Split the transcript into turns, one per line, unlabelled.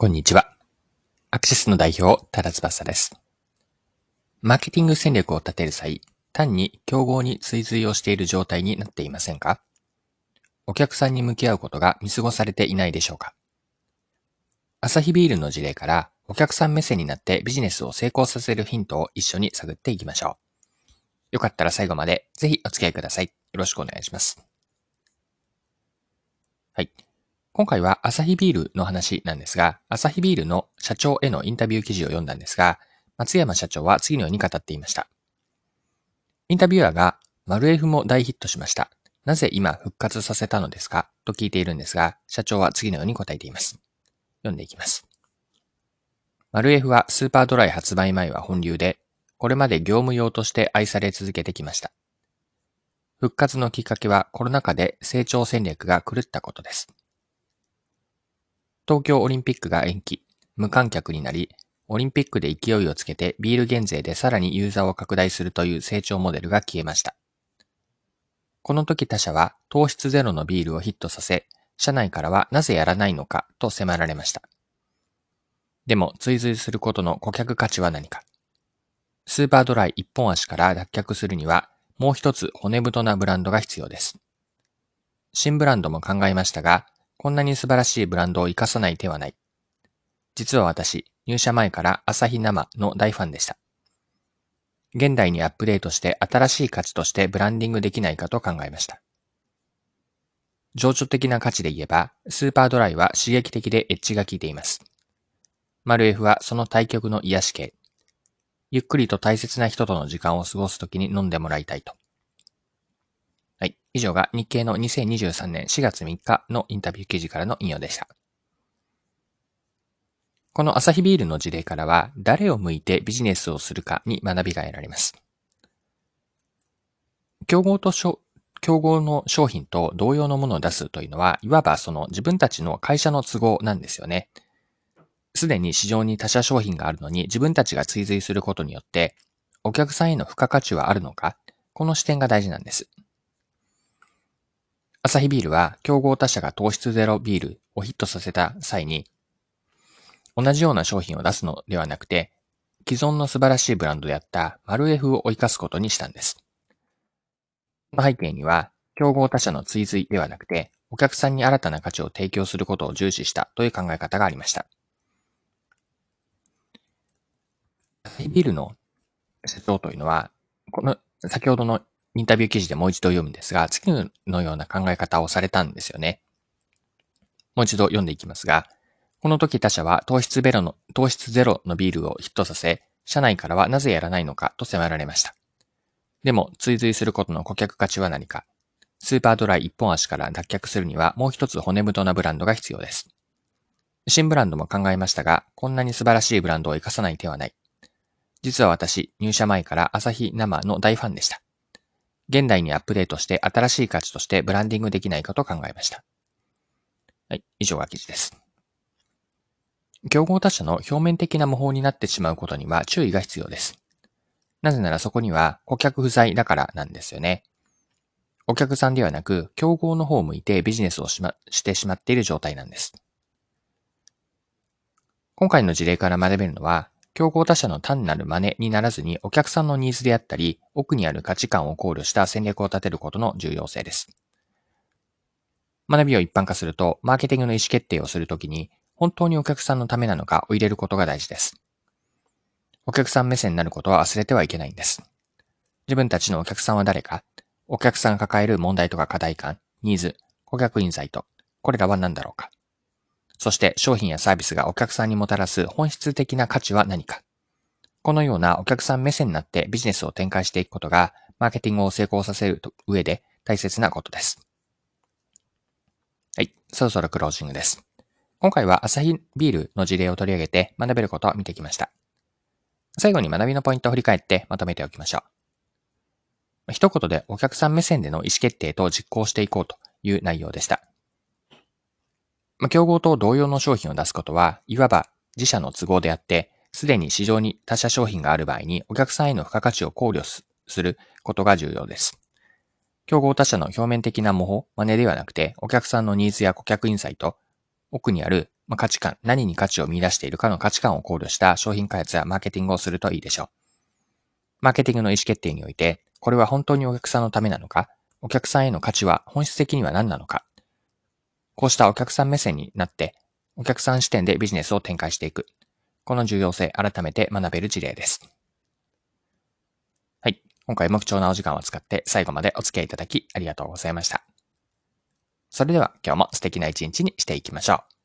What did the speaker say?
こんにちは。アクシスの代表、ただ翼です。マーケティング戦略を立てる際、単に競合に追随をしている状態になっていませんか？お客さんに向き合うことが見過ごされていないでしょうか？アサヒビールの事例からお客さん目線になってビジネスを成功させるヒントを一緒に探っていきましょう。よかったら最後までぜひお付き合いください。よろしくお願いします。はい。今回はアサヒビールの話なんですが、アサヒビールの社長へのインタビュー記事を読んだんですが、松山社長は次のように語っていました。インタビュアーが、マルエフも大ヒットしました。なぜ今復活させたのですか？と聞いているんですが、社長は次のように答えています。読んでいきます。マルエフはスーパードライ発売前は本流で、これまで業務用として愛され続けてきました。復活のきっかけはコロナ禍で成長戦略が狂ったことです。東京オリンピックが延期、無観客になり、オリンピックで勢いをつけてビール減税でさらにユーザーを拡大するという成長モデルが消えました。この時他社は糖質ゼロのビールをヒットさせ、社内からはなぜやらないのかと迫られました。でも追随することの顧客価値は何かスーパードライ一本足から脱却するには、もう一つ骨太なブランドが必要です。新ブランドも考えましたが、こんなに素晴らしいブランドを活かさない手はない。実は私、入社前から朝日生の大ファンでした。現代にアップデートして新しい価値としてブランディングできないかと考えました。情緒的な価値で言えば、スーパードライは刺激的でエッジが効いています。マル F はその対極の癒し系。ゆっくりと大切な人との時間を過ごすときに飲んでもらいたいと。以上が日経の2023年4月3日のインタビュー記事からの引用でした。このアサヒビールの事例からは、誰を向いてビジネスをするかに学びが得られます。競合と競合の商品と同様のものを出すというのは、いわばその自分たちの会社の都合なんですよね。すでに市場に他社商品があるのに自分たちが追随することによって、お客さんへの付加価値はあるのか、この視点が大事なんです。アサヒビールは競合他社が糖質ゼロビールをヒットさせた際に、同じような商品を出すのではなくて、既存の素晴らしいブランドであったマルエフを追いかすことにしたんです。その背景には、競合他社の追随ではなくて、お客さんに新たな価値を提供することを重視したという考え方がありました。アサヒビールの社長というのは、この先ほどのインタビュー記事でもう一度読むんですが、次のような考え方をされたんですよね。もう一度読んでいきますが、この時他社は糖質ゼロの、糖質ゼロのビールをヒットさせ、社内からはなぜやらないのかと迫られました。でも、追随することの顧客価値は何か。スーパードライ一本足から脱却するにはもう一つ骨太なブランドが必要です。新ブランドも考えましたが、こんなに素晴らしいブランドを活かさない手はない。実は私、入社前から朝日生の大ファンでした。現代にアップデートして新しい価値としてブランディングできないかと考えました。はい、以上が記事です。競合他社の表面的な模倣になってしまうことには注意が必要です。なぜならそこには顧客不在だからなんですよね。お客さんではなく、競合の方を向いてビジネスをし,、ま、してしまっている状態なんです。今回の事例から学べるのは、競合他社の単なる真似にならずにお客さんのニーズであったり、奥にある価値観を考慮した戦略を立てることの重要性です。学びを一般化すると、マーケティングの意思決定をするときに、本当にお客さんのためなのかを入れることが大事です。お客さん目線になることは忘れてはいけないんです。自分たちのお客さんは誰か、お客さんが抱える問題とか課題感、ニーズ、顧客インサイト、これらは何だろうか。そして商品やサービスがお客さんにもたらす本質的な価値は何か。このようなお客さん目線になってビジネスを展開していくことが、マーケティングを成功させる上で大切なことです。はい。そろそろクロージングです。今回はアサヒビールの事例を取り上げて学べることを見てきました。最後に学びのポイントを振り返ってまとめておきましょう。一言でお客さん目線での意思決定と実行していこうという内容でした。まあ、競合と同様の商品を出すことは、いわば自社の都合であって、すでに市場に他社商品がある場合にお客さんへの付加価値を考慮することが重要です。競合他社の表面的な模倣、真似ではなくて、お客さんのニーズや顧客インサイト、奥にあるまあ、価値観、何に価値を見出しているかの価値観を考慮した商品開発やマーケティングをするといいでしょう。マーケティングの意思決定において、これは本当にお客さんのためなのか、お客さんへの価値は本質的には何なのか、こうしたお客さん目線になって、お客さん視点でビジネスを展開していく。この重要性、改めて学べる事例です。はい。今回も貴重なお時間を使って最後までお付き合いいただきありがとうございました。それでは今日も素敵な一日にしていきましょう。